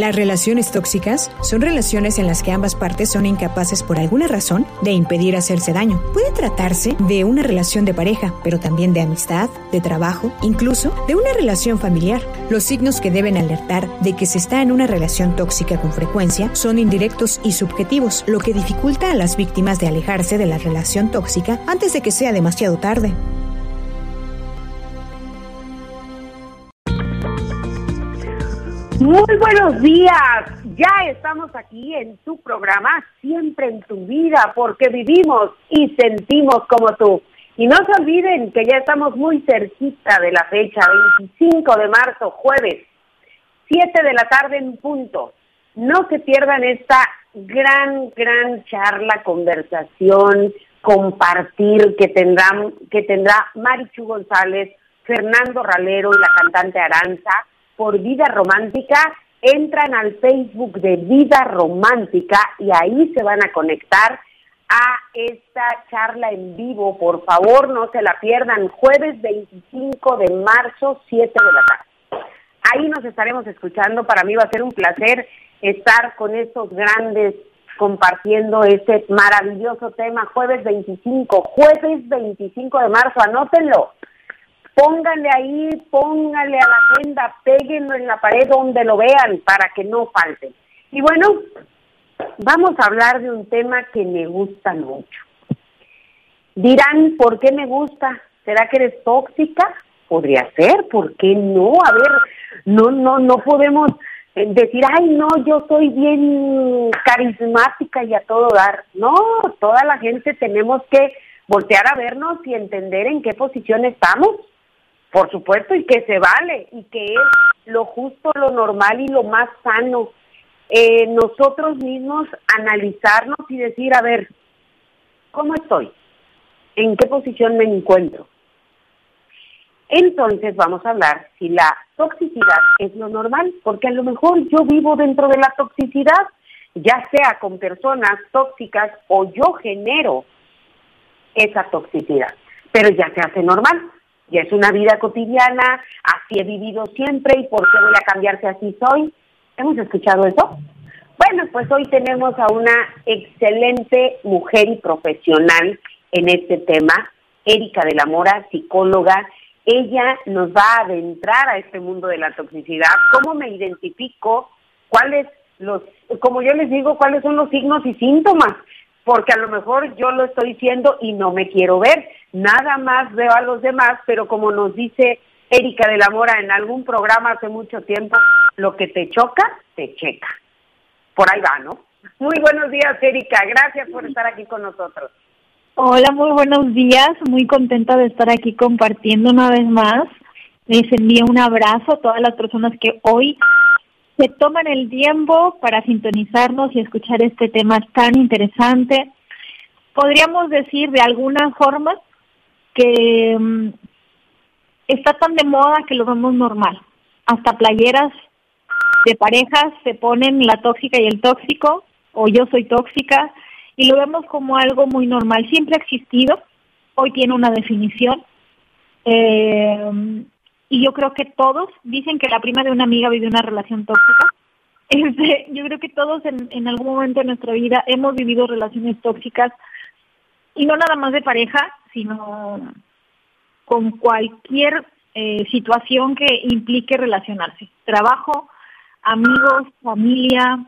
Las relaciones tóxicas son relaciones en las que ambas partes son incapaces por alguna razón de impedir hacerse daño. Puede tratarse de una relación de pareja, pero también de amistad, de trabajo, incluso de una relación familiar. Los signos que deben alertar de que se está en una relación tóxica con frecuencia son indirectos y subjetivos, lo que dificulta a las víctimas de alejarse de la relación tóxica antes de que sea demasiado tarde. Muy buenos días. Ya estamos aquí en tu programa, siempre en tu vida, porque vivimos y sentimos como tú. Y no se olviden que ya estamos muy cerquita de la fecha, 25 de marzo, jueves, 7 de la tarde en punto. No se pierdan esta gran, gran charla, conversación, compartir que tendrán, que tendrá Marichu González, Fernando Ralero y la cantante Aranza por Vida Romántica, entran al Facebook de Vida Romántica y ahí se van a conectar a esta charla en vivo. Por favor, no se la pierdan. Jueves 25 de marzo, 7 de la tarde. Ahí nos estaremos escuchando. Para mí va a ser un placer estar con estos grandes compartiendo este maravilloso tema. Jueves 25, jueves 25 de marzo, anótenlo pónganle ahí, pónganle a la agenda, péguenlo en la pared donde lo vean para que no falte. Y bueno, vamos a hablar de un tema que me gusta mucho. Dirán, ¿por qué me gusta? ¿Será que eres tóxica? Podría ser, ¿por qué no? A ver, no, no, no podemos eh, decir, ay, no, yo soy bien carismática y a todo dar. No, toda la gente tenemos que voltear a vernos y entender en qué posición estamos por supuesto, y que se vale, y que es lo justo, lo normal y lo más sano. Eh, nosotros mismos analizarnos y decir, a ver, ¿cómo estoy? ¿En qué posición me encuentro? Entonces vamos a hablar si la toxicidad es lo normal, porque a lo mejor yo vivo dentro de la toxicidad, ya sea con personas tóxicas o yo genero esa toxicidad, pero ya se hace normal ya es una vida cotidiana, así he vivido siempre y por qué voy a cambiar si así soy. ¿Hemos escuchado eso? Bueno, pues hoy tenemos a una excelente mujer y profesional en este tema, Erika de la Mora, psicóloga. Ella nos va a adentrar a este mundo de la toxicidad, cómo me identifico, cuáles los, como yo les digo, cuáles son los signos y síntomas porque a lo mejor yo lo estoy diciendo y no me quiero ver. Nada más veo a los demás, pero como nos dice Erika de la Mora en algún programa hace mucho tiempo, lo que te choca, te checa. Por ahí va, ¿no? Muy buenos días, Erika. Gracias por estar aquí con nosotros. Hola, muy buenos días. Muy contenta de estar aquí compartiendo una vez más. Les envío un abrazo a todas las personas que hoy se toman el tiempo para sintonizarnos y escuchar este tema tan interesante. Podríamos decir de alguna forma que mm, está tan de moda que lo vemos normal. Hasta playeras de parejas se ponen la tóxica y el tóxico, o yo soy tóxica, y lo vemos como algo muy normal. Siempre ha existido, hoy tiene una definición. Eh, y yo creo que todos dicen que la prima de una amiga vive una relación tóxica. Este, yo creo que todos en, en algún momento de nuestra vida hemos vivido relaciones tóxicas y no nada más de pareja, sino con cualquier eh, situación que implique relacionarse. Trabajo, amigos, familia.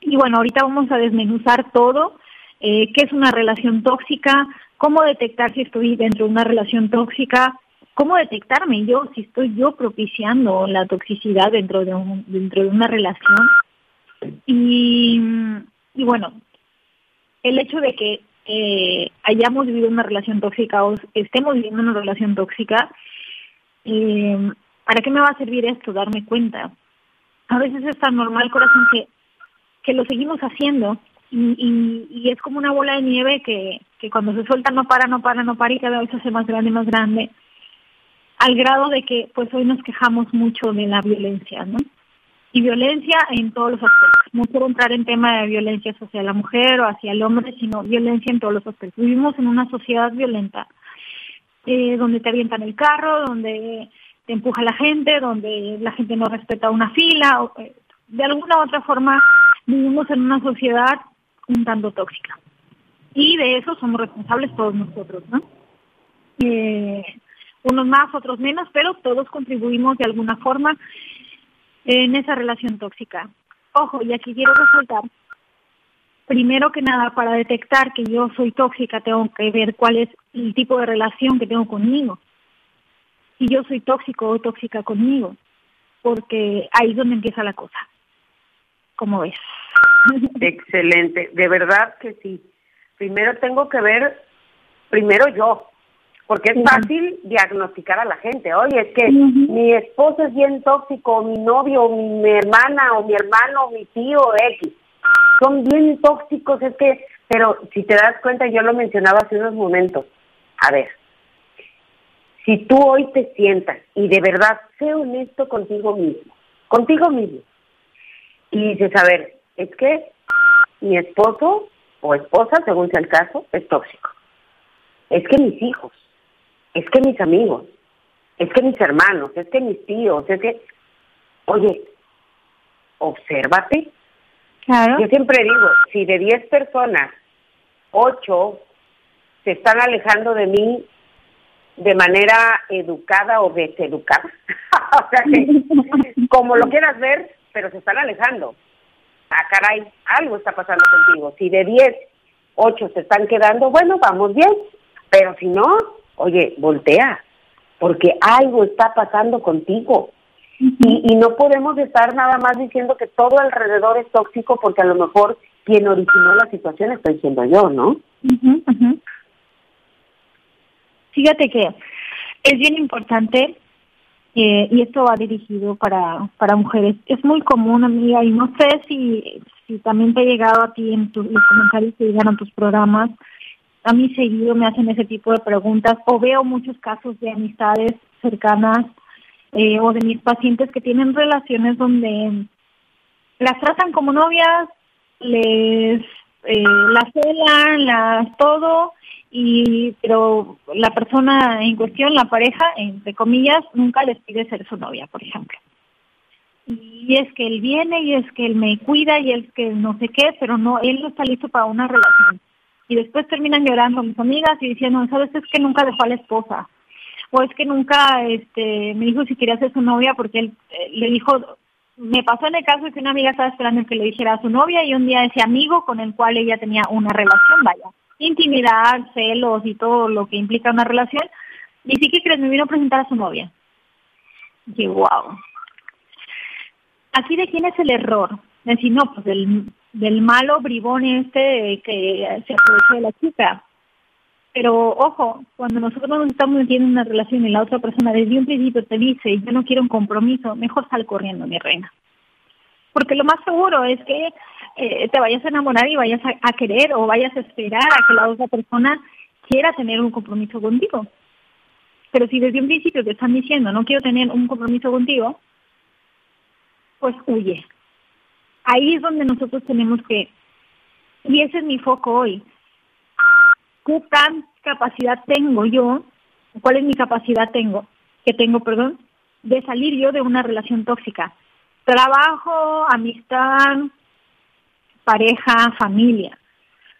Y bueno, ahorita vamos a desmenuzar todo, eh, qué es una relación tóxica, cómo detectar si estoy dentro de una relación tóxica, cómo detectarme yo si estoy yo propiciando la toxicidad dentro de un, dentro de una relación y, y bueno el hecho de que eh, hayamos vivido una relación tóxica o estemos viviendo una relación tóxica eh, para qué me va a servir esto darme cuenta a veces es tan normal corazón que que lo seguimos haciendo y, y, es como una bola de nieve que, que cuando se suelta no para, no para, no para y cada vez se hace más grande, más grande al grado de que pues hoy nos quejamos mucho de la violencia, ¿no? Y violencia en todos los aspectos. No quiero entrar en tema de violencia hacia la mujer o hacia el hombre, sino violencia en todos los aspectos. Vivimos en una sociedad violenta, eh, donde te avientan el carro, donde te empuja la gente, donde la gente no respeta una fila. Eh, de alguna u otra forma vivimos en una sociedad un tanto tóxica. Y de eso somos responsables todos nosotros, ¿no? Eh, unos más, otros menos, pero todos contribuimos de alguna forma en esa relación tóxica. Ojo, y aquí quiero resaltar, primero que nada, para detectar que yo soy tóxica, tengo que ver cuál es el tipo de relación que tengo conmigo. Si yo soy tóxico o tóxica conmigo, porque ahí es donde empieza la cosa. ¿Cómo ves? Excelente, de verdad que sí. Primero tengo que ver, primero yo, porque es fácil diagnosticar a la gente. Oye, es que mi esposo es bien tóxico, mi novio, mi hermana, o mi hermano, mi tío, X. Son bien tóxicos, es que, pero si te das cuenta, yo lo mencionaba hace unos momentos. A ver, si tú hoy te sientas y de verdad sé honesto contigo mismo, contigo mismo, y dices, a ver, es que mi esposo o esposa, según sea el caso, es tóxico. Es que mis hijos, es que mis amigos, es que mis hermanos, es que mis tíos, es que, oye, obsérvate. Claro. Yo siempre digo, si de 10 personas, 8 se están alejando de mí de manera educada o deseducada, o sea que, como lo quieras ver, pero se están alejando. Ah, caray, algo está pasando contigo. Si de 10, 8 se están quedando, bueno, vamos bien, pero si no, oye, voltea, porque algo está pasando contigo. Y, no podemos estar nada más diciendo que todo alrededor es tóxico porque a lo mejor quien originó la situación estoy siendo yo, ¿no? Fíjate que es bien importante eh, y esto va dirigido para, para mujeres. Es muy común, amiga, y no sé si, si también te ha llegado a ti en tus los comentarios que llegan a tus programas, a mí seguido me hacen ese tipo de preguntas o veo muchos casos de amistades cercanas eh, o de mis pacientes que tienen relaciones donde las tratan como novias, les eh, las celan, las todo, y pero la persona en cuestión, la pareja, entre comillas, nunca les pide ser su novia, por ejemplo. Y es que él viene y es que él me cuida y es que no sé qué, pero no, él no está listo para una relación y después terminan llorando mis amigas y diciendo, ¿sabes? Es que nunca dejó a la esposa. O es que nunca este, me dijo si quería ser su novia porque él eh, le dijo, me pasó en el caso de que una amiga estaba esperando que le dijera a su novia y un día ese amigo con el cual ella tenía una relación, vaya, intimidad, celos y todo lo que implica una relación, y sí que crees, me vino a presentar a su novia. Y wow. Aquí de quién es el error. Decir, no, pues del, del malo bribón este que se aprovechó de la chica. Pero ojo, cuando nosotros nos estamos metiendo en una relación y la otra persona desde un principio te dice, yo no quiero un compromiso, mejor sal corriendo, mi reina. Porque lo más seguro es que eh, te vayas a enamorar y vayas a, querer o vayas a esperar a que la otra persona quiera tener un compromiso contigo. Pero si desde un principio te están diciendo, no quiero tener un compromiso contigo, pues huye, ahí es donde nosotros tenemos que, y ese es mi foco hoy, ¿qué tan capacidad tengo yo? ¿Cuál es mi capacidad tengo? Que tengo, perdón, de salir yo de una relación tóxica. Trabajo, amistad, pareja, familia.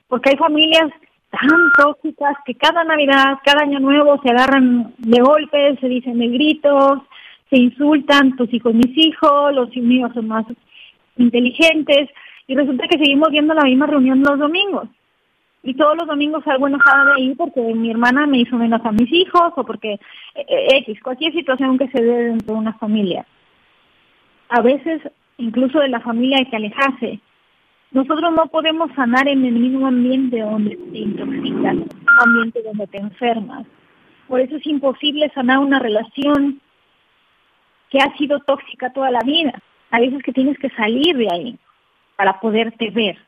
Porque hay familias tan tóxicas que cada Navidad, cada año nuevo se agarran de golpes, se dicen de gritos, se insultan, tus hijos, mis hijos, los míos son más inteligentes, y resulta que seguimos viendo la misma reunión los domingos. Y todos los domingos salgo enojada de ahí porque mi hermana me hizo menos a mis hijos o porque eh, eh, X, cualquier situación que se dé dentro de una familia. A veces, incluso de la familia hay que alejarse. Nosotros no podemos sanar en el mismo ambiente donde te intoxicas, un ambiente donde te enfermas. Por eso es imposible sanar una relación que ha sido tóxica toda la vida. Hay veces que tienes que salir de ahí para poderte ver.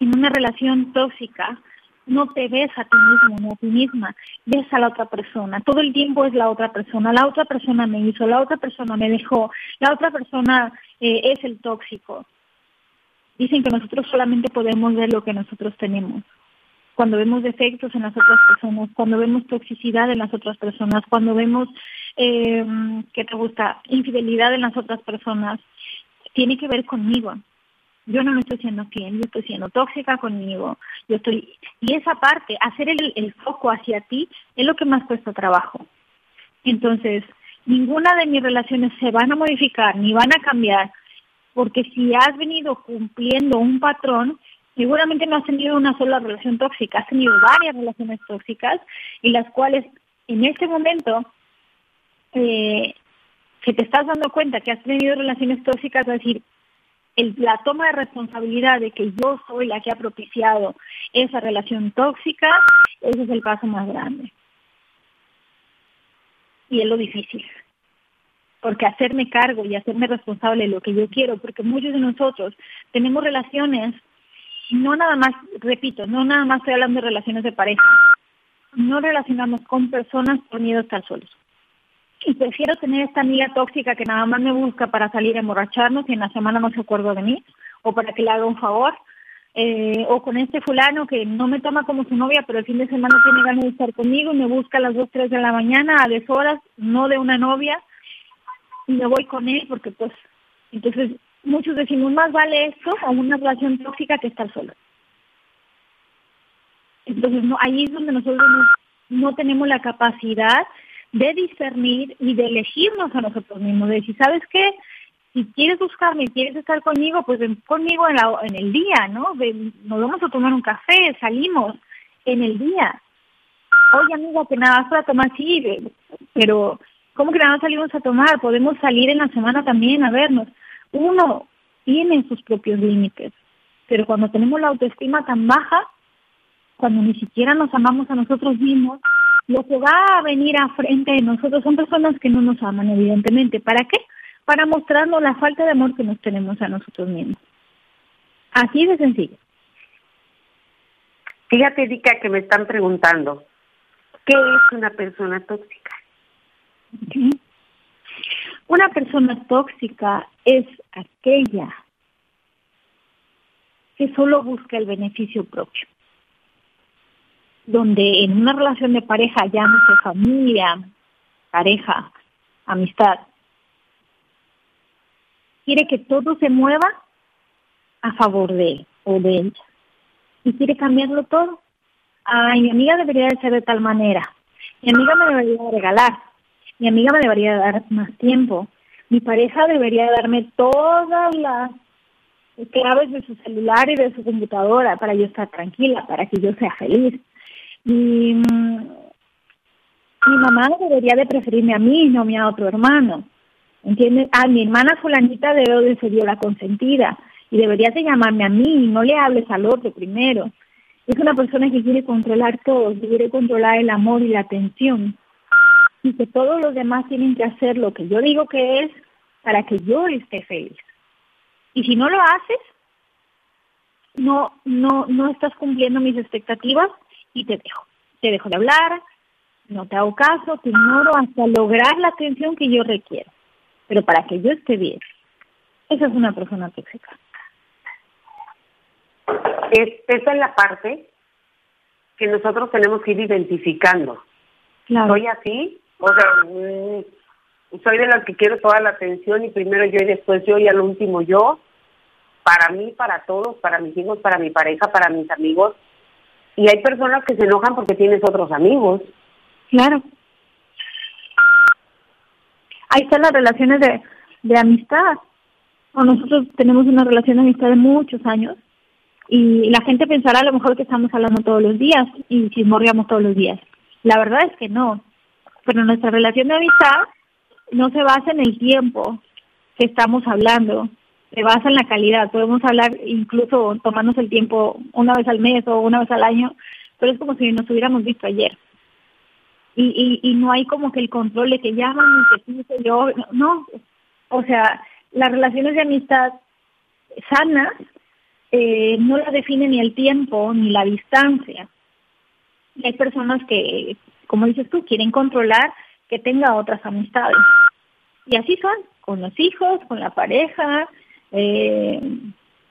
En una relación tóxica no te ves a ti mismo ni a ti misma, ves a la otra persona. Todo el tiempo es la otra persona. La otra persona me hizo, la otra persona me dejó, la otra persona eh, es el tóxico. Dicen que nosotros solamente podemos ver lo que nosotros tenemos. Cuando vemos defectos en las otras personas, cuando vemos toxicidad en las otras personas, cuando vemos eh, que te gusta infidelidad en las otras personas, tiene que ver conmigo. Yo no me estoy siendo fiel, yo estoy siendo tóxica conmigo. Yo estoy y esa parte, hacer el, el foco hacia ti es lo que más cuesta trabajo. Entonces, ninguna de mis relaciones se van a modificar ni van a cambiar, porque si has venido cumpliendo un patrón, seguramente no has tenido una sola relación tóxica, has tenido varias relaciones tóxicas y las cuales en este momento eh, que te estás dando cuenta que has tenido relaciones tóxicas, es decir, la toma de responsabilidad de que yo soy la que ha propiciado esa relación tóxica, ese es el paso más grande. Y es lo difícil. Porque hacerme cargo y hacerme responsable de lo que yo quiero, porque muchos de nosotros tenemos relaciones, no nada más, repito, no nada más estoy hablando de relaciones de pareja, no relacionamos con personas por miedo a estar solos. Y prefiero tener esta amiga tóxica que nada más me busca para salir a emborracharnos y en la semana no se acuerda de mí, o para que le haga un favor, eh, o con este fulano que no me toma como su novia, pero el fin de semana tiene ganas de estar conmigo y me busca a las 2, 3 de la mañana a deshoras, no de una novia, y me voy con él porque pues, entonces muchos decimos, más vale esto o una relación tóxica que estar solo. Entonces, no, ahí es donde nosotros no tenemos la capacidad de discernir y de elegirnos a nosotros mismos, de decir, ¿sabes qué? Si quieres buscarme, quieres estar conmigo, pues ven conmigo en, la, en el día, ¿no? nos vamos a tomar un café, salimos en el día. Oye, amiga, que nada más para tomar, sí, pero ¿cómo que nada más salimos a tomar? Podemos salir en la semana también a vernos. Uno tiene sus propios límites, pero cuando tenemos la autoestima tan baja, cuando ni siquiera nos amamos a nosotros mismos, lo que va a venir a frente de nosotros son personas que no nos aman, evidentemente. ¿Para qué? Para mostrarnos la falta de amor que nos tenemos a nosotros mismos. Así de sencillo. Fíjate, Erika, que me están preguntando, ¿qué es una persona tóxica? Una persona tóxica es aquella que solo busca el beneficio propio donde en una relación de pareja, sé, familia, pareja, amistad, quiere que todo se mueva a favor de él o de ella. Y quiere cambiarlo todo. Ay, mi amiga debería de ser de tal manera. Mi amiga me debería regalar. Mi amiga me debería dar más tiempo. Mi pareja debería darme todas las claves de su celular y de su computadora para yo estar tranquila, para que yo sea feliz mi, mi mamá debería de preferirme a mí, no a otro hermano. ¿Entiendes? A mi hermana fulanita debe de ser yo la consentida y deberías de llamarme a mí, no le hables al otro primero. Es una persona que quiere controlar todo, quiere controlar el amor y la atención. Y que todos los demás tienen que hacer lo que yo digo que es para que yo esté feliz. Y si no lo haces, no, no, no estás cumpliendo mis expectativas y te dejo. Te dejo de hablar, no te hago caso, te ignoro hasta lograr la atención que yo requiero. Pero para que yo esté bien, esa es una persona tóxica. Es, esa es la parte que nosotros tenemos que ir identificando. ¿Soy así? O sea, mm, soy de las que quiero toda la atención y primero yo y después yo y al último yo. Para mí, para todos, para mis hijos, para mi pareja, para mis amigos. Y hay personas que se enojan porque tienes otros amigos. Claro. Ahí están las relaciones de, de amistad. O nosotros tenemos una relación de amistad de muchos años y la gente pensará a lo mejor que estamos hablando todos los días y chismorreamos todos los días. La verdad es que no. Pero nuestra relación de amistad no se basa en el tiempo que estamos hablando, se basa en la calidad. Podemos hablar incluso tomarnos el tiempo una vez al mes o una vez al año, pero es como si nos hubiéramos visto ayer. Y, y, y no hay como que el control de que llaman y que yo, no. O sea, las relaciones de amistad sanas eh, no la define ni el tiempo ni la distancia. hay personas que, como dices tú, quieren controlar que tenga otras amistades. Y así son, con los hijos, con la pareja, eh,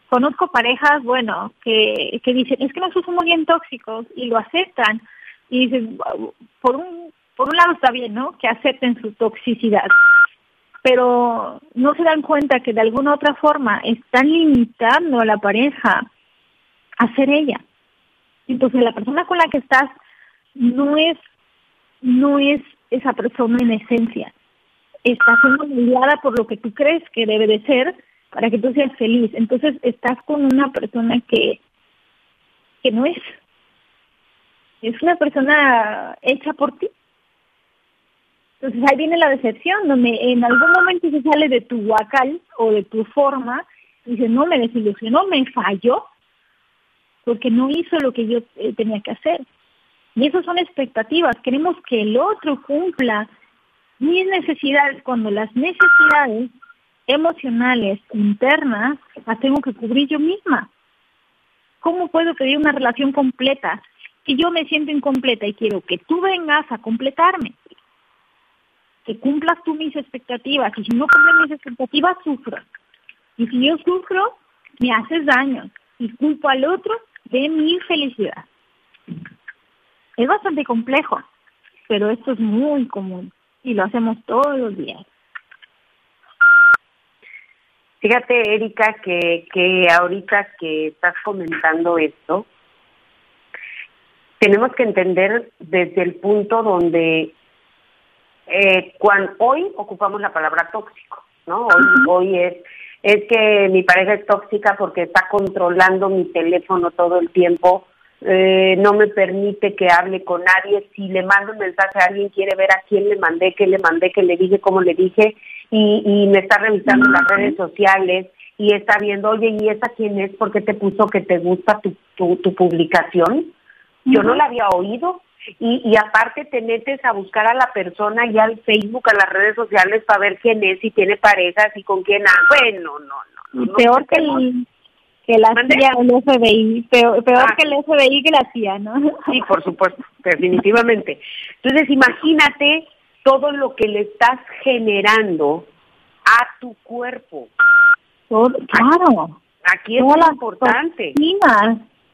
conozco parejas, bueno, que, que dicen, es que nosotros somos bien tóxicos y lo aceptan. Y dicen, por un, por un lado está bien, ¿no? Que acepten su toxicidad. pero no se dan cuenta que de alguna otra forma están limitando a la pareja a ser ella. Entonces la persona con la que estás no es no es esa persona en esencia. Está siendo guiada por lo que tú crees que debe de ser para que tú seas feliz. Entonces estás con una persona que, que no es. Es una persona hecha por ti. Entonces ahí viene la decepción, donde en algún momento se sale de tu guacal o de tu forma, y dice, no, me desilusionó, me falló, porque no hizo lo que yo eh, tenía que hacer. Y esas son expectativas. Queremos que el otro cumpla mis necesidades cuando las necesidades emocionales internas las tengo que cubrir yo misma. ¿Cómo puedo pedir una relación completa si yo me siento incompleta y quiero que tú vengas a completarme? Que cumplas tú mis expectativas y si no cumples mis expectativas sufro. Y si yo sufro, me haces daño y culpo al otro de mi felicidad. Es bastante complejo, pero esto es muy común y lo hacemos todos los días. Fíjate, Erika, que, que ahorita que estás comentando esto, tenemos que entender desde el punto donde eh, cuando, hoy ocupamos la palabra tóxico, ¿no? Hoy, hoy es es que mi pareja es tóxica porque está controlando mi teléfono todo el tiempo, eh, no me permite que hable con nadie, si le mando un mensaje a alguien quiere ver a quién le mandé, qué le mandé, qué le dije, cómo le dije, y, y me está revisando las redes sociales y está viendo, oye, ¿y esa quién es? ¿Por qué te puso que te gusta tu, tu, tu publicación? Yo no la había oído, y, y aparte te metes a buscar a la persona y al Facebook, a las redes sociales para ver quién es, si tiene parejas y con quién. Ah, bueno, no, no. peor que, el, que la CIA el FBI, peor, peor ah. que el FBI que la CIA, ¿no? Sí, por supuesto, definitivamente. Entonces imagínate todo lo que le estás generando a tu cuerpo. claro. Aquí, es lo importante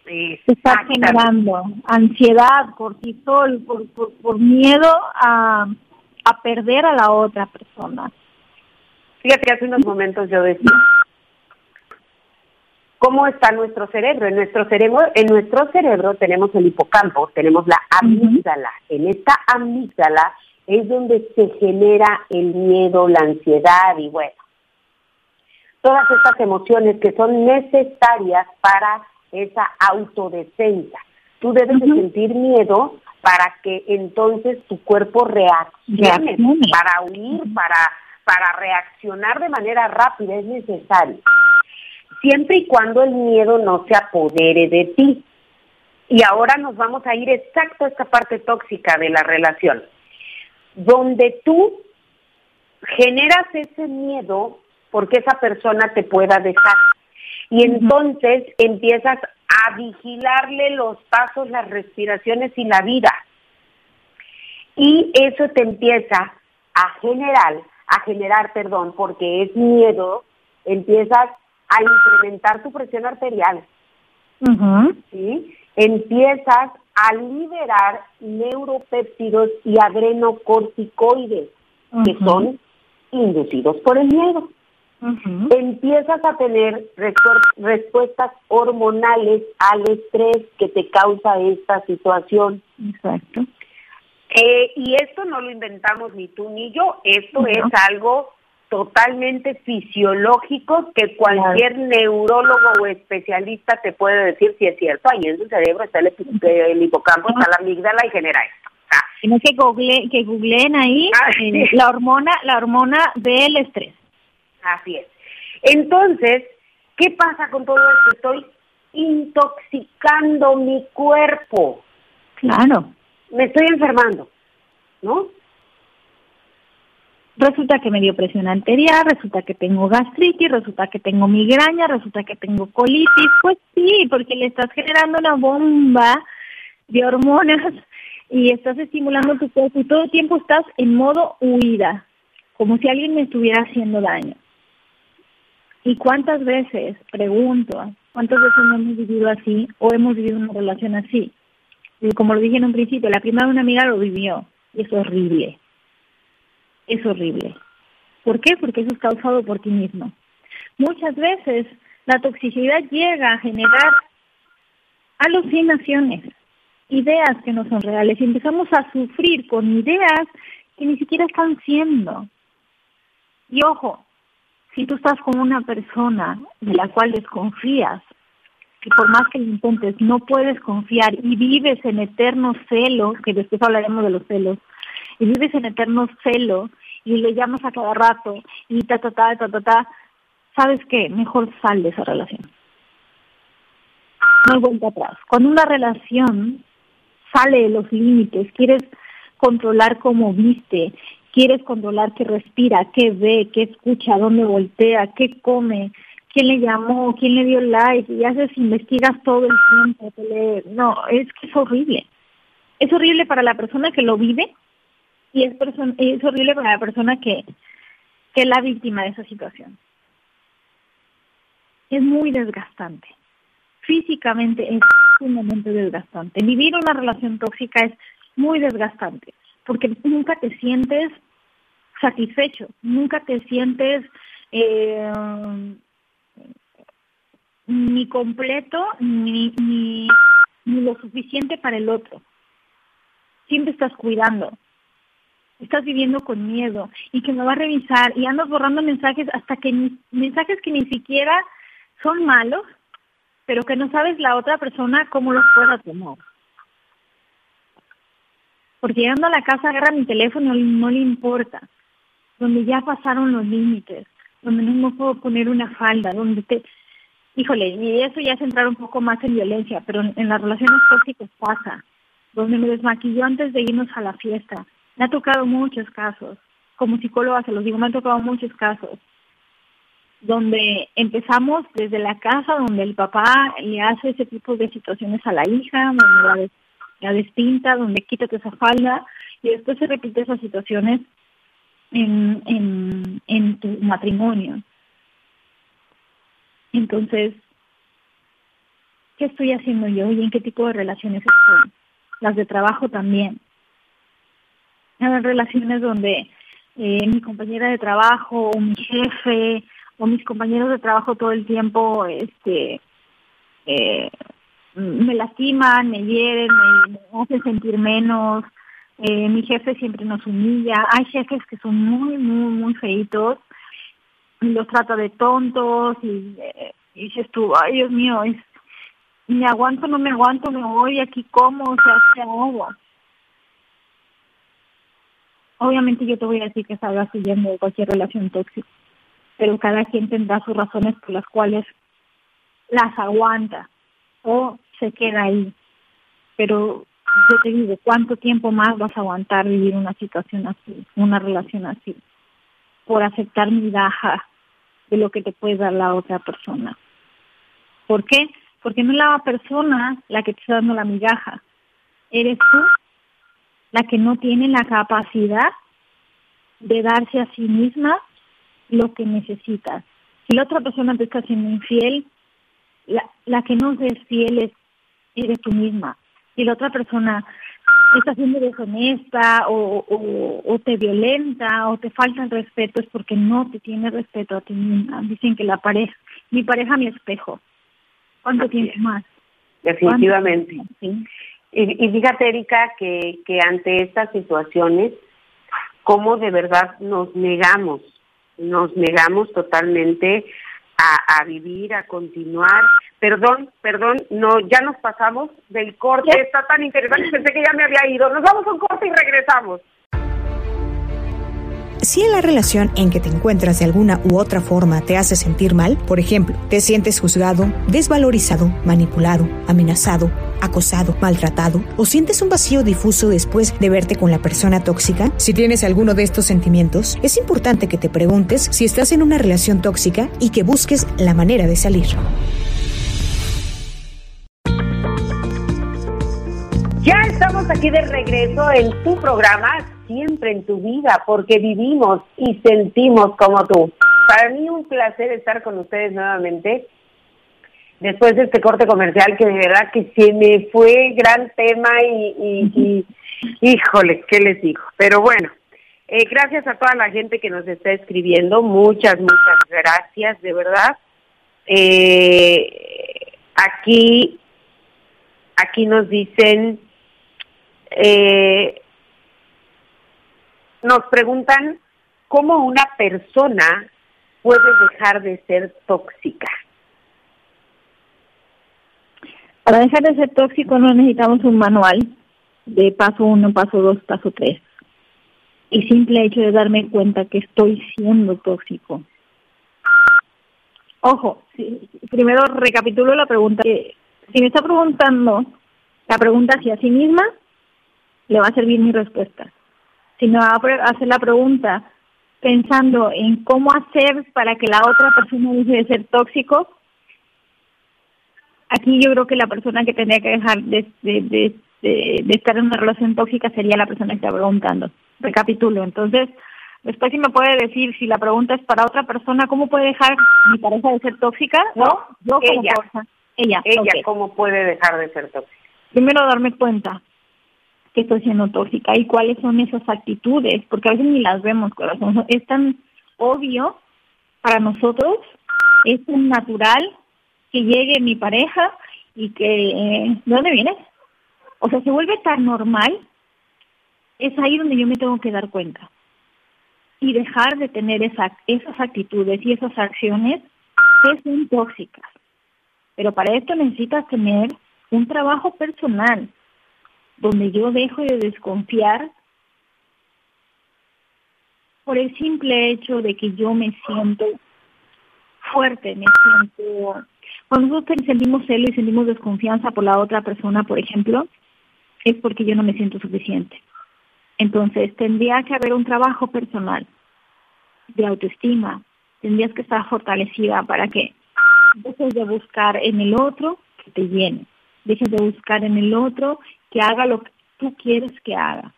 se está generando ansiedad, cortisol, por, por, miedo a, a perder a la otra persona. Fíjate hace unos momentos yo decía, ¿cómo está nuestro cerebro? En nuestro cerebro, en nuestro cerebro tenemos el hipocampo, tenemos la amígdala. En esta amígdala es donde se genera el miedo, la ansiedad y bueno, todas estas emociones que son necesarias para esa autodefensa. Tú debes de sentir miedo para que entonces tu cuerpo reaccione, para huir, para, para reaccionar de manera rápida, es necesario. Siempre y cuando el miedo no se apodere de ti. Y ahora nos vamos a ir exacto a esta parte tóxica de la relación, donde tú generas ese miedo porque esa persona te pueda dejar y entonces empiezas a vigilarle los pasos, las respiraciones y la vida. Y eso te empieza a generar, a generar, perdón, porque es miedo, empiezas a incrementar tu presión arterial. ¿sí? Empiezas a liberar neuropéptidos y adrenocorticoides, que son inducidos por el miedo empiezas a tener respuestas hormonales al estrés que te causa esta situación. Exacto. Eh, y esto no lo inventamos ni tú ni yo, esto es algo totalmente fisiológico que cualquier neurólogo o especialista te puede decir si es cierto. Ahí en su cerebro está el, hipocampo, está la amígdala y genera esto. Tienes que, google, que googleen ahí ah, la hormona, la hormona del estrés. Así es. Entonces, ¿qué pasa con todo esto? Estoy intoxicando mi cuerpo. Claro. Me estoy enfermando, ¿no? Resulta que me dio presión arterial, resulta que tengo gastritis, resulta que tengo migraña, resulta que tengo colitis. Pues sí, porque le estás generando una bomba de hormonas y estás estimulando tu cuerpo y todo el tiempo estás en modo huida, como si alguien me estuviera haciendo daño. ¿Y cuántas veces, pregunto, cuántas veces no hemos vivido así o hemos vivido una relación así? Como lo dije en un principio, la prima de una amiga lo vivió y es horrible. Es horrible. ¿Por qué? Porque eso es causado por ti mismo. Muchas veces la toxicidad llega a generar alucinaciones, ideas que no son reales y empezamos a sufrir con ideas que ni siquiera están siendo. Y ojo, si tú estás con una persona de la cual desconfías, que por más que lo intentes no puedes confiar y vives en eterno celo, que después hablaremos de los celos, y vives en eterno celo y le llamas a cada rato y ta ta ta ta ta ta, ¿sabes qué? Mejor sal de esa relación. No hay vuelta atrás. Cuando una relación sale de los límites, quieres controlar cómo viste, quieres controlar qué respira, qué ve, qué escucha, dónde voltea, qué come, quién le llamó, quién le dio like, y haces, investigas todo el tiempo, no, es que es horrible. Es horrible para la persona que lo vive y es, es horrible para la persona que, que es la víctima de esa situación. Es muy desgastante. Físicamente es sumamente desgastante. Vivir una relación tóxica es muy desgastante porque nunca te sientes satisfecho, nunca te sientes eh, ni completo ni, ni, ni lo suficiente para el otro. Siempre estás cuidando, estás viviendo con miedo y que me va a revisar y andas borrando mensajes hasta que ni, mensajes que ni siquiera son malos, pero que no sabes la otra persona cómo los pueda tomar. Porque llegando a la casa agarra mi teléfono no le importa, donde ya pasaron los límites, donde no puedo poner una falda, donde te... Híjole, y eso ya es entrar un poco más en violencia, pero en las relaciones tóxicas pasa, donde me desmaquilló antes de irnos a la fiesta, me ha tocado muchos casos. Como psicóloga se los digo, me ha tocado muchos casos donde empezamos desde la casa, donde el papá le hace ese tipo de situaciones a la hija, donde la, despinta, donde quítate esa falda, y después se repite esas situaciones en, en, en tu matrimonio. Entonces, ¿qué estoy haciendo yo y en qué tipo de relaciones estoy? Las de trabajo también en relaciones donde eh, mi compañera de trabajo o mi jefe o mis compañeros de trabajo todo el tiempo este eh, me lastiman, me hieren, me, hacen sentir menos, eh, mi jefe siempre nos humilla, hay jefes que son muy, muy, muy feitos, los trata de tontos y, y dices tú, ay Dios mío, es, me aguanto, no me aguanto, me voy aquí como, o sea, ¿qué hago? Obviamente yo te voy a decir que salgas huyendo de cualquier relación tóxica, pero cada quien tendrá sus razones por las cuales las aguanta o se queda ahí. Pero yo te digo, ¿cuánto tiempo más vas a aguantar vivir una situación así, una relación así? Por aceptar migaja de lo que te puede dar la otra persona. ¿Por qué? Porque no es la persona la que te está dando la migaja. Eres tú la que no tiene la capacidad de darse a sí misma lo que necesita. Si la otra persona te está siendo infiel, la, la que no es fiel es eres tú misma. Si la otra persona está siendo deshonesta o, o, te violenta o te falta el respeto es porque no te tiene respeto a ti misma. Dicen que la pareja, mi pareja mi espejo. ¿Cuánto tienes más? Definitivamente. Y, y fíjate, Erika, que, que ante estas situaciones, cómo de verdad nos negamos, nos negamos totalmente a, a, vivir, a continuar. Perdón, perdón, no, ya nos pasamos del corte, está tan interesante, pensé que ya me había ido. Nos vamos a un corte y regresamos. Si en la relación en que te encuentras de alguna u otra forma te hace sentir mal, por ejemplo, te sientes juzgado, desvalorizado, manipulado, amenazado, acosado, maltratado, o sientes un vacío difuso después de verte con la persona tóxica, si tienes alguno de estos sentimientos, es importante que te preguntes si estás en una relación tóxica y que busques la manera de salir. Ya estamos aquí de regreso en tu programa, siempre en tu vida, porque vivimos y sentimos como tú. Para mí un placer estar con ustedes nuevamente después de este corte comercial que de verdad que se me fue gran tema y, y, híjole, ¿qué les digo? Pero bueno, Eh, gracias a toda la gente que nos está escribiendo. Muchas, muchas gracias, de verdad. Eh, aquí, aquí nos dicen, eh, nos preguntan cómo una persona puede dejar de ser tóxica. Para dejar de ser tóxico no necesitamos un manual de paso uno, paso dos, paso tres. Y simple hecho de darme cuenta que estoy siendo tóxico. Ojo, primero recapitulo la pregunta. si me está preguntando la pregunta hacia sí misma, le va a servir mi respuesta. Si me va a hacer la pregunta pensando en cómo hacer para que la otra persona deje de ser tóxico, aquí yo creo que la persona que tendría que dejar de, de, de, estar en una relación tóxica sería la persona que está preguntando. Recapitulo. Entonces, después si me puede decir, si la pregunta es para otra persona, ¿cómo puede dejar mi pareja de ser tóxica? No, yo ella. ella. Ella, ¿cómo puede dejar de ser tóxica? Primero darme cuenta que estoy siendo tóxica y cuáles son esas actitudes, porque a veces ni las vemos, corazón. Es tan obvio para nosotros, es tan natural que llegue mi pareja y que, ¿de dónde vienes? O sea, se vuelve tan normal, es ahí donde yo me tengo que dar cuenta. Y dejar de tener esa, esas actitudes y esas acciones que son tóxicas. Pero para esto necesitas tener un trabajo personal, donde yo dejo de desconfiar por el simple hecho de que yo me siento fuerte, me siento cuando nosotros sentimos celo y sentimos desconfianza por la otra persona, por ejemplo, es porque yo no me siento suficiente. Entonces, tendría que haber un trabajo personal de autoestima. Tendrías que estar fortalecida para que dejes de buscar en el otro que te llene. Dejes de buscar en el otro que haga lo que tú quieres que haga.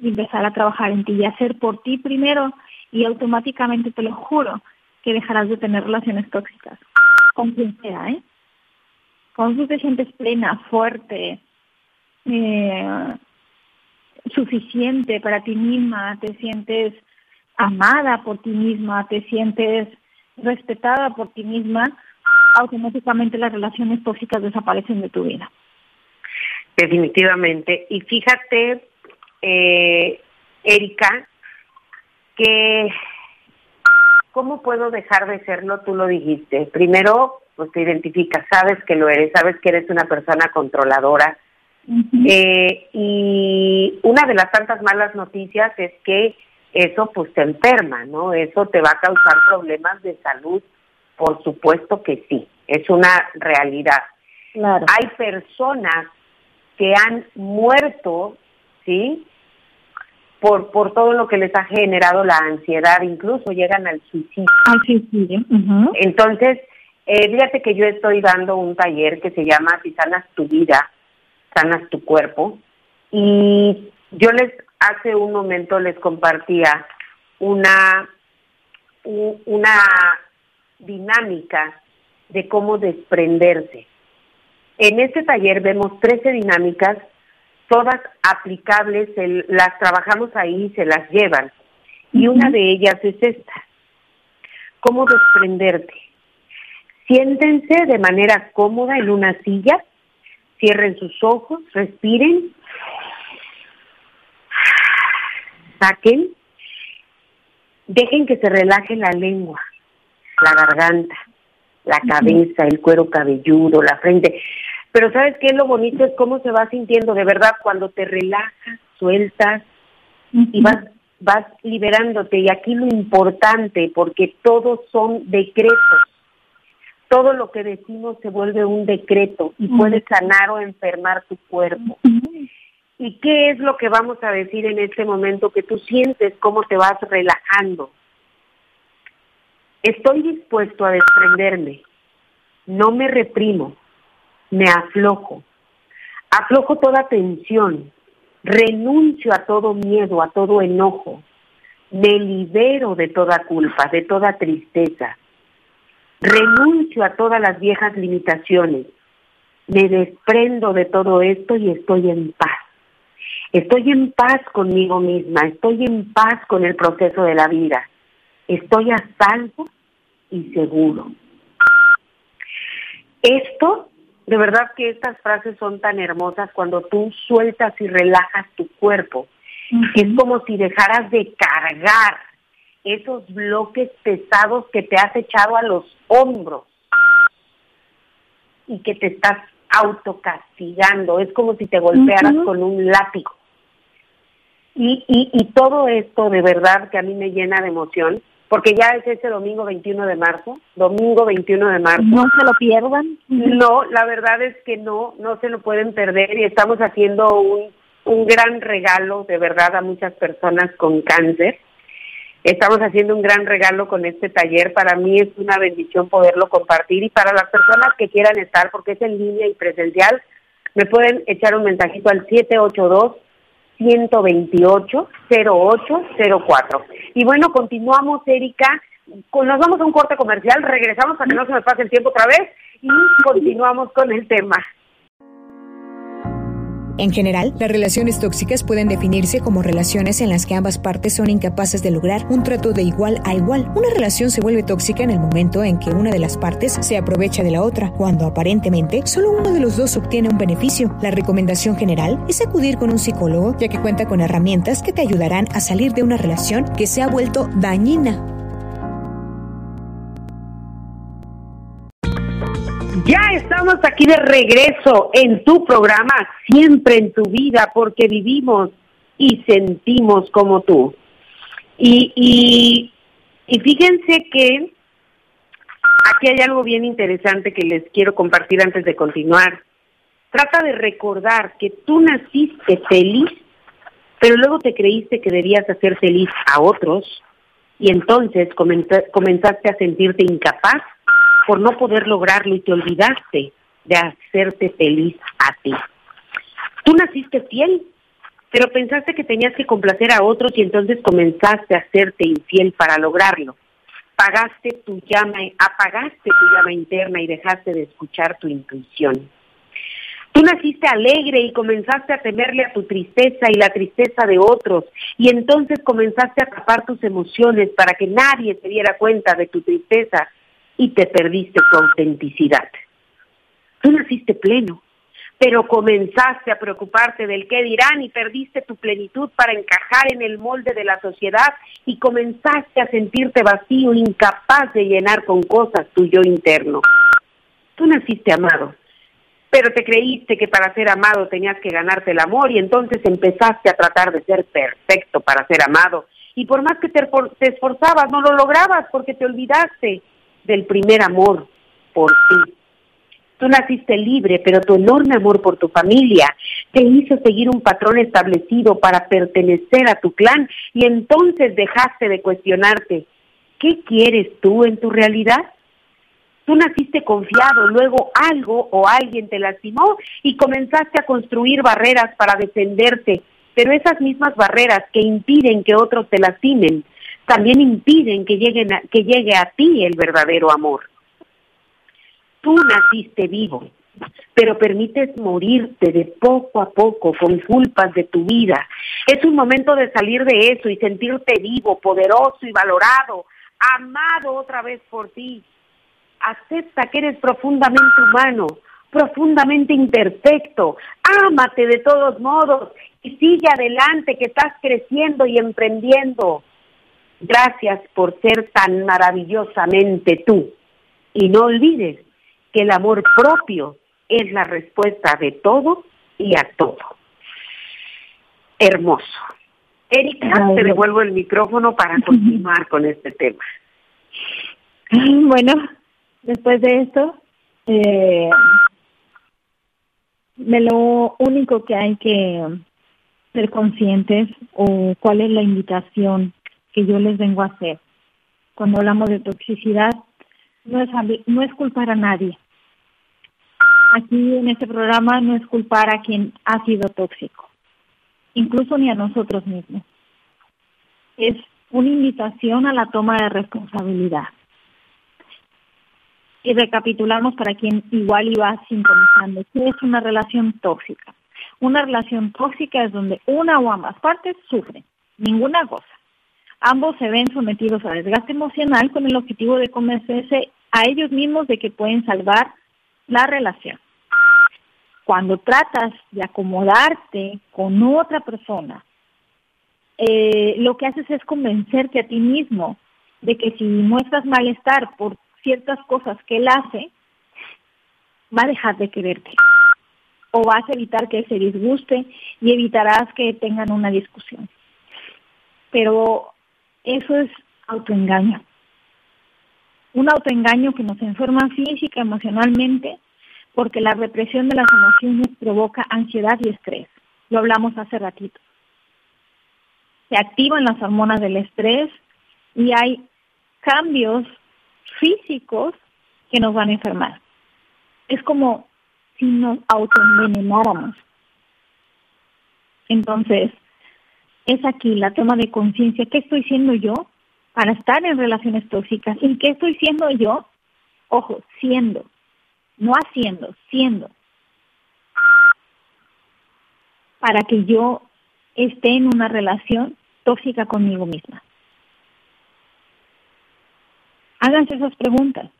Y empezar a trabajar en ti y hacer por ti primero y automáticamente te lo juro que dejarás de tener relaciones tóxicas con quien sea, ¿eh? Cuando tú te sientes plena, fuerte, eh, suficiente para ti misma, te sientes amada por ti misma, te sientes respetada por ti misma, automáticamente las relaciones tóxicas desaparecen de tu vida. Definitivamente. Y fíjate, eh, Erika, que ¿cómo puedo dejar de serlo? Tú lo dijiste. Primero, pues te identificas, sabes que lo eres, sabes que eres una persona controladora. eh, y una de las tantas malas noticias es que eso pues te enferma, ¿no? Eso te va a causar problemas de salud, por supuesto que sí, es una realidad. Claro. Hay personas que han muerto, ¿sí? por, por todo lo que les ha generado la ansiedad, incluso llegan al suicidio. Al suicidio. Entonces, eh, fíjate que yo estoy dando un taller que se llama Si sanas tu vida, sanas tu cuerpo, y yo les hace un momento les compartía una, una dinámica de cómo desprenderse. En este taller vemos 13 dinámicas todas aplicables, las trabajamos ahí y se las llevan. Y una de ellas es esta, cómo desprenderte. Siéntense de manera cómoda en una silla, cierren sus ojos, respiren, saquen, dejen que se relaje la lengua, la garganta, la cabeza, el cuero cabelludo, la frente. Pero ¿sabes qué? Lo bonito es cómo se va sintiendo de verdad cuando te relajas, sueltas y vas, vas liberándote. Y aquí lo importante, porque todos son decretos. Todo lo que decimos se vuelve un decreto y puede sanar o enfermar tu cuerpo. ¿Y qué es lo que vamos a decir en este momento que tú sientes cómo te vas relajando? Estoy dispuesto a desprenderme, no me reprimo, me aflojo, aflojo toda tensión, renuncio a todo miedo, a todo enojo, me libero de toda culpa, de toda tristeza, renuncio a todas las viejas limitaciones, me desprendo de todo esto y estoy en paz. Estoy en paz conmigo misma, estoy en paz con el proceso de la vida, estoy a salvo y seguro. Esto, de verdad que estas frases son tan hermosas cuando tú sueltas y relajas tu cuerpo. Es como si dejaras de cargar esos bloques pesados que te has echado a los hombros y que te estás autocastigando. Es como si te golpearas con un látigo. Y, y, y todo esto de verdad que a mí me llena de emoción, porque ya es ese domingo 21 de marzo, domingo 21 de marzo. No se lo pierdan. No, la verdad es que no, no se lo pueden perder y estamos haciendo un, un gran regalo de verdad a muchas personas con cáncer. Estamos haciendo un gran regalo con este taller. Para mí es una bendición poderlo compartir y para las personas que quieran estar, porque es en línea y presencial, me pueden echar un mensajito al 782 128 0804. Y bueno, continuamos, Erika. Nos vamos a un corte comercial, regresamos para que no se me pase el tiempo otra vez y continuamos con el tema. En general, las relaciones tóxicas pueden definirse como relaciones en las que ambas partes son incapaces de lograr un trato de igual a igual. Una relación se vuelve tóxica en el momento en que una de las partes se aprovecha de la otra, cuando aparentemente solo uno de los dos obtiene un beneficio. La recomendación general es acudir con un psicólogo, ya que cuenta con herramientas que te ayudarán a salir de una relación que se ha vuelto dañina Ya estamos aquí de regreso en tu programa, siempre en tu vida, porque vivimos y sentimos como tú. Y, y, y fíjense que aquí hay algo bien interesante que les quiero compartir antes de continuar. Trata de recordar que tú naciste feliz, pero luego te creíste que debías hacer feliz a otros y entonces comenzaste a sentirte incapaz por no poder lograrlo y te olvidaste de hacerte feliz a ti. Tú naciste fiel, pero pensaste que tenías que complacer a otros y entonces comenzaste a hacerte infiel para lograrlo. Pagaste tu llama, apagaste tu llama interna y dejaste de escuchar tu intuición. Tú naciste alegre y comenzaste a temerle a tu tristeza y la tristeza de otros, y entonces comenzaste a tapar tus emociones para que nadie se diera cuenta de tu tristeza y te perdiste tu autenticidad. Tú naciste pleno, pero comenzaste a preocuparte del qué dirán y perdiste tu plenitud para encajar en el molde de la sociedad y comenzaste a sentirte vacío, incapaz de llenar con cosas tu yo interno. Tú naciste amado, pero te creíste que para ser amado tenías que ganarte el amor y entonces empezaste a tratar de ser perfecto para ser amado. Y por más que te, esforzabas, no lo lograbas porque te olvidaste del primer amor por ti. Tú naciste libre, pero tu enorme amor por tu familia te hizo seguir un patrón establecido para pertenecer a tu clan y entonces dejaste de cuestionarte, ¿qué quieres tú en tu realidad? Tú naciste confiado, luego algo o alguien te lastimó y comenzaste a construir barreras para defenderte, pero esas mismas barreras que impiden que otros te lastimen también impiden que, lleguen que llegue a ti el verdadero amor. Tú naciste vivo, pero permites morirte de poco a poco con culpas de tu vida. Es un momento de salir de eso y sentirte vivo, poderoso y valorado, amado otra vez por ti. Acepta que eres profundamente humano, profundamente imperfecto. Ámate de todos modos y sigue adelante que estás creciendo y emprendiendo. Gracias por ser tan maravillosamente tú. Y no olvides que el amor propio es la respuesta de todo y a todo. Hermoso. Erika, te devuelvo el micrófono para continuar con este tema. Bueno, después de esto, eh, de lo único que hay que ser conscientes o cuál es la invitación que yo les vengo a hacer. Cuando hablamos de toxicidad, no es, no es culpar a nadie. Aquí en este programa no es culpar a quien ha sido tóxico, incluso ni a nosotros mismos. Es una invitación a la toma de responsabilidad. Y recapitulamos para quien igual iba sintonizando. ¿Qué es una relación tóxica? Una relación tóxica es donde una o ambas partes sufren, ninguna cosa. Ambos se ven sometidos a desgaste emocional con el objetivo de convencerse a ellos mismos de que pueden salvar la relación. Cuando tratas de acomodarte con otra persona, eh, lo que haces es convencerte a ti mismo de que si muestras malestar por ciertas cosas que él hace, va a dejar de quererte. O vas a evitar que se disguste y evitarás que tengan una discusión. Pero eso es autoengaño. Un autoengaño que nos enferma física, emocionalmente, porque la represión de las emociones provoca ansiedad y estrés. Lo hablamos hace ratito. Se activan las hormonas del estrés y hay cambios físicos que nos van a enfermar. Es como si nos autoenvenenáramos. Entonces, es aquí la toma de conciencia. ¿Qué estoy siendo yo para estar en relaciones tóxicas? ¿Y qué estoy siendo yo? Ojo, siendo, no haciendo, siendo. Para que yo esté en una relación tóxica conmigo misma. Háganse esas preguntas.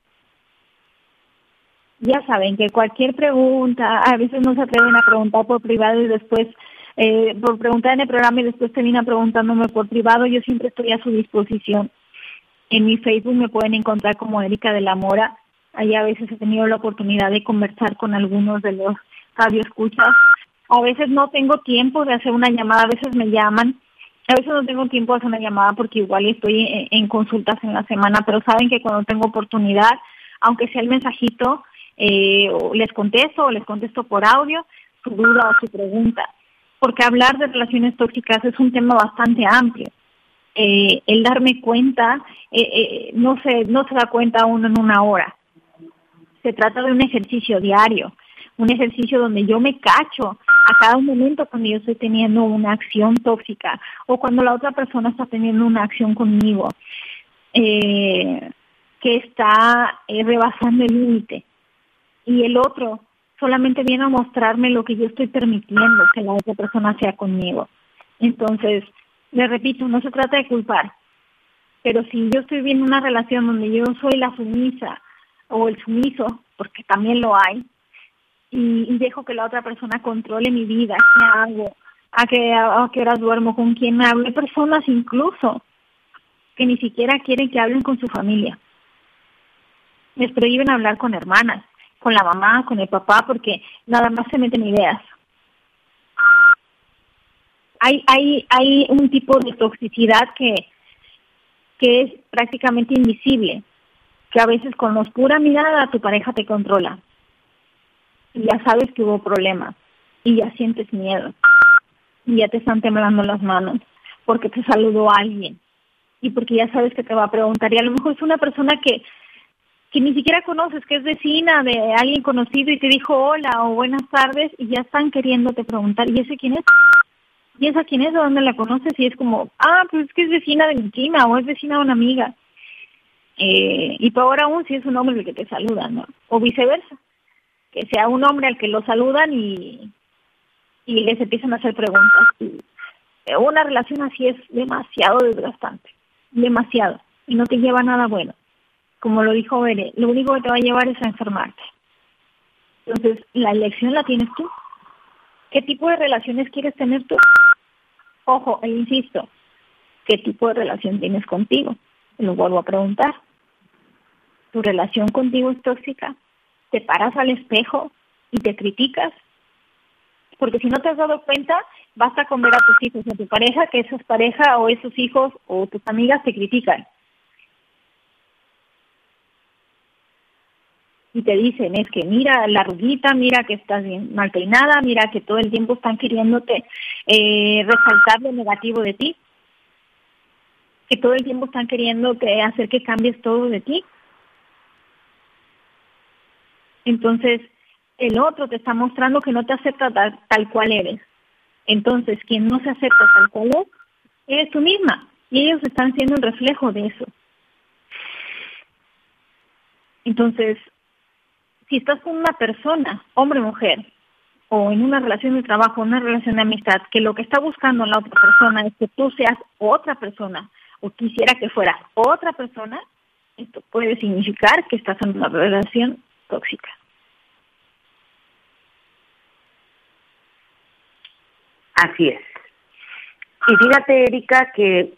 Ya saben que cualquier pregunta, a veces no se atreven a preguntar por privado y después eh, por preguntar en el programa y después termina preguntándome por privado, yo siempre estoy a su disposición. En mi Facebook me pueden encontrar como Erika de la Mora. Ahí a veces he tenido la oportunidad de conversar con algunos de los radioescuchas. A veces no tengo tiempo de hacer una llamada, a veces me llaman. A veces no tengo tiempo de hacer una llamada porque igual estoy en, consultas en la semana, pero saben que cuando tengo oportunidad, aunque sea el mensajito, eh, les contesto o les contesto por audio su duda o su pregunta porque hablar de relaciones tóxicas es un tema bastante amplio. Eh, el darme cuenta, eh, eh, no, se, no se da cuenta uno en una hora. Se trata de un ejercicio diario, un ejercicio donde yo me cacho a cada momento cuando yo estoy teniendo una acción tóxica o cuando la otra persona está teniendo una acción conmigo que está rebasando el límite. Y el otro solamente viene a mostrarme lo que yo estoy permitiendo que la otra persona sea conmigo. Entonces, le repito, no se trata de culpar, pero si yo estoy viendo una relación donde yo soy la sumisa o el sumiso, porque también lo hay, y, dejo que la otra persona controle mi vida, qué hago, a qué, a qué horas duermo, con quién hablo, hay personas incluso que ni siquiera quieren que hablen con su familia. Les prohíben hablar con hermanas, con la mamá, con el papá, porque nada más se meten ideas. Hay, hay, hay un tipo de toxicidad que, que es prácticamente invisible, que a veces con oscura mirada tu pareja te controla. Y ya sabes que hubo problemas, y ya sientes miedo, y ya te están temblando las manos, porque te saludó alguien, y porque ya sabes que te va a preguntar, y a lo mejor es una persona que que ni siquiera conoces, que es vecina de alguien conocido y te dijo hola o buenas tardes y ya están queriéndote preguntar, ¿y ese quién es? ¿Y esa quién es? ¿De dónde la conoces? Y es como, ah, pues es que es vecina de mi prima o es vecina de una amiga. Eh, y peor aún si es un hombre el que te saluda, ¿no? O viceversa, que sea un hombre al que lo saludan y, y les empiezan a hacer preguntas. Eh, una relación así es demasiado desgastante, demasiado, y no te lleva a nada bueno como lo dijo Bere, lo único que te va a llevar es a enfermarte. Entonces, la elección la tienes tú. ¿Qué tipo de relaciones quieres tener tú? Ojo, e insisto, ¿qué tipo de relación tienes contigo? lo vuelvo a preguntar. ¿Tu relación contigo es tóxica? ¿Te paras al espejo y te criticas? Porque si no te has dado cuenta, basta con ver a tus hijos, a tu pareja, que esas pareja o esos hijos o tus amigas te critican y te dicen es que mira la ruguita, mira que estás bien mal peinada, mira que todo el tiempo están queriéndote eh, resaltar lo negativo de ti, que todo el tiempo están queriéndote hacer que cambies todo de ti. Entonces, el otro te está mostrando que no te acepta tal, tal cual eres. Entonces, quien no se acepta tal cual es, eres tú misma. Y ellos están siendo un reflejo de eso. Entonces, si estás con una persona, hombre o mujer, o en una relación de trabajo, una relación de amistad, que lo que está buscando la otra persona es que tú seas otra persona o quisiera que fueras otra persona, esto puede significar que estás en una relación tóxica. Así es. Y fíjate, Erika, que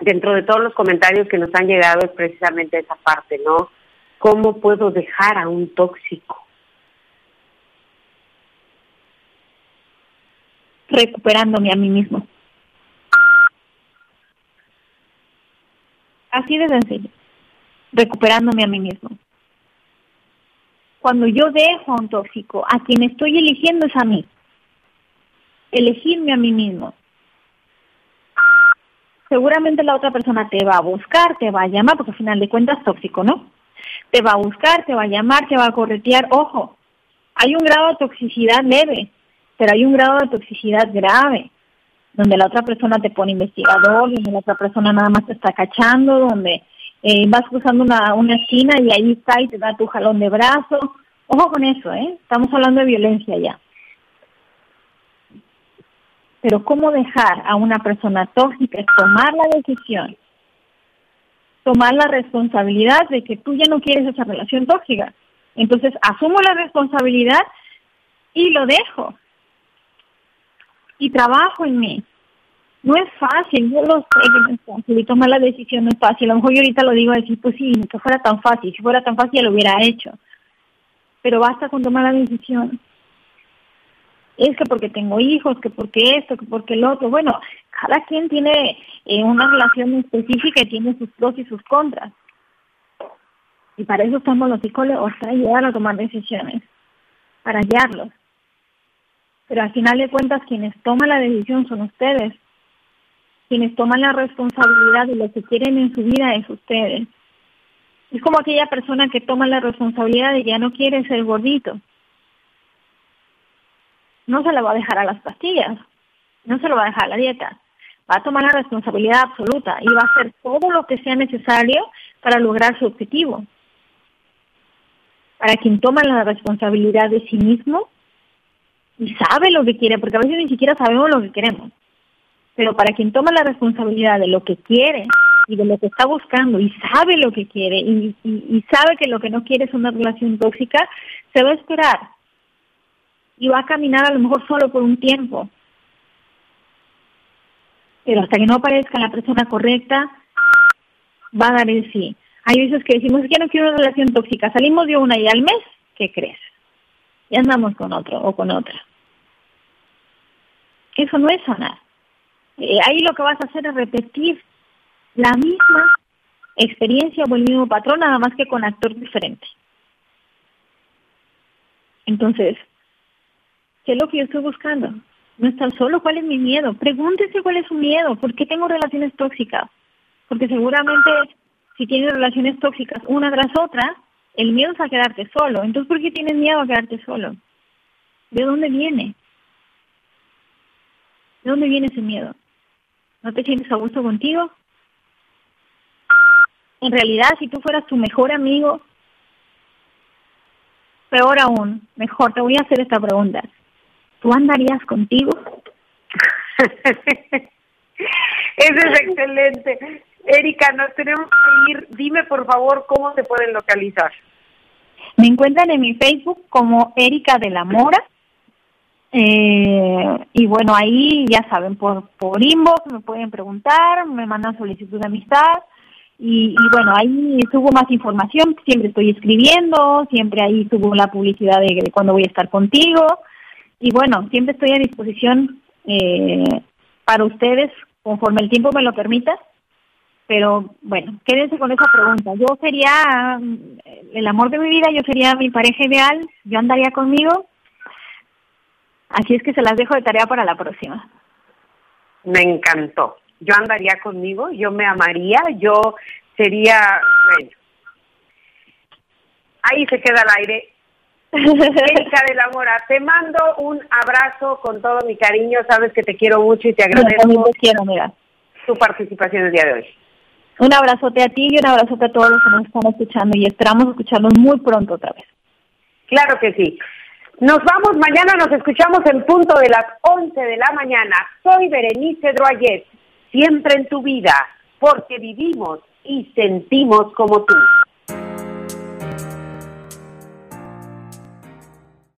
dentro de todos los comentarios que nos han llegado es precisamente esa parte, ¿no? ¿Cómo puedo dejar a un tóxico? Recuperándome a mí mismo. Así de sencillo. Recuperándome a mí mismo. Cuando yo dejo a un tóxico, a quien estoy eligiendo es a mí. Elegirme a mí mismo seguramente la otra persona te va a buscar, te va a llamar, porque al final de cuentas tóxico, ¿no? Te va a buscar, te va a llamar, te va a corretear. Ojo, hay un grado de toxicidad leve, pero hay un grado de toxicidad grave, donde la otra persona te pone investigador, donde la otra persona nada más te está cachando, donde eh, vas cruzando una, una esquina y ahí está y te da tu jalón de brazo. Ojo con eso, ¿eh? Estamos hablando de violencia ya. Pero ¿cómo dejar a una persona tóxica? Tomar la decisión, tomar la responsabilidad de que tú ya no quieres esa relación tóxica. Entonces asumo la responsabilidad y lo dejo. Y trabajo en mí. No es fácil, yo lo sé que no es fácil y tomar la decisión no es fácil. A lo mejor yo ahorita lo digo a decir, pues sí, que fuera tan fácil. Si fuera tan fácil ya lo hubiera hecho. Pero basta con tomar la decisión es que porque tengo hijos, que porque esto, que porque el otro. Bueno, cada quien tiene eh, una relación específica y tiene sus pros y sus contras. Y para eso estamos los psicólogos, para ayudar a tomar decisiones, para guiarlos. Pero al final de cuentas, quienes toman la decisión son ustedes. Quienes toman la responsabilidad de lo que quieren en su vida es ustedes. Es como aquella persona que toma la responsabilidad de ya no quiere ser gordito no se le va a dejar a las pastillas, no se lo va a dejar a la dieta. Va a tomar la responsabilidad absoluta y va a hacer todo lo que sea necesario para lograr su objetivo. Para quien toma la responsabilidad de sí mismo y sabe lo que quiere, porque a veces ni siquiera sabemos lo que queremos, pero para quien toma la responsabilidad de lo que quiere y de lo que está buscando y sabe lo que quiere y sabe que lo que no quiere es una relación tóxica, se va a esperar y va a caminar a lo mejor solo por un tiempo. Pero hasta que no aparezca la persona correcta, va a dar el sí. Hay veces que decimos que no quiero una relación tóxica, salimos de una y al mes, ¿qué crees? Ya andamos con otro o con otra. Eso no es sanar. Eh, ahí lo que vas a hacer es repetir la misma experiencia o el mismo patrón, nada más que con actor diferente. Entonces, ¿Qué es lo que yo estoy buscando? No estar solo, ¿cuál es mi miedo? Pregúntese cuál es su miedo, ¿por qué tengo relaciones tóxicas? Porque seguramente si tienes relaciones tóxicas una tras otra, el miedo es a quedarte solo. Entonces, ¿por qué tienes miedo a quedarte solo? ¿De dónde viene? ¿De dónde viene ese miedo? ¿No te sientes a gusto contigo? En realidad, si tú fueras tu mejor amigo, peor aún, mejor, te voy a hacer esta pregunta. ¿Tú andarías contigo? Eso es excelente. Erika, nos tenemos que ir. Dime, por favor, cómo se pueden localizar. Me encuentran en mi Facebook como Erika de la Mora. Eh, y bueno, ahí ya saben, por, por inbox me pueden preguntar, me mandan solicitud de amistad. Y, y, bueno, ahí subo más información, siempre estoy escribiendo, siempre ahí subo la publicidad de, de cuando voy a estar contigo y bueno, siempre estoy a disposición eh, para ustedes conforme el tiempo me lo permita. Pero bueno, quédense con esa pregunta. Yo sería el amor de mi vida, yo sería mi pareja ideal, yo andaría conmigo. Así es que se las dejo de tarea para la próxima. Me encantó. Yo andaría conmigo, yo me amaría, yo sería, bueno, ahí se queda el aire Erika de la Mora, te mando un abrazo con todo mi cariño. Sabes que te quiero mucho y te agradezco quiero, mira. tu participación el día de hoy. Un abrazote a ti y un abrazote a todos los que nos están escuchando y esperamos escucharnos muy pronto otra vez. Claro que sí. Nos vamos, mañana nos escuchamos en punto de las 11 de la mañana. Soy Berenice Droyet, siempre en tu vida, porque vivimos y sentimos como tú.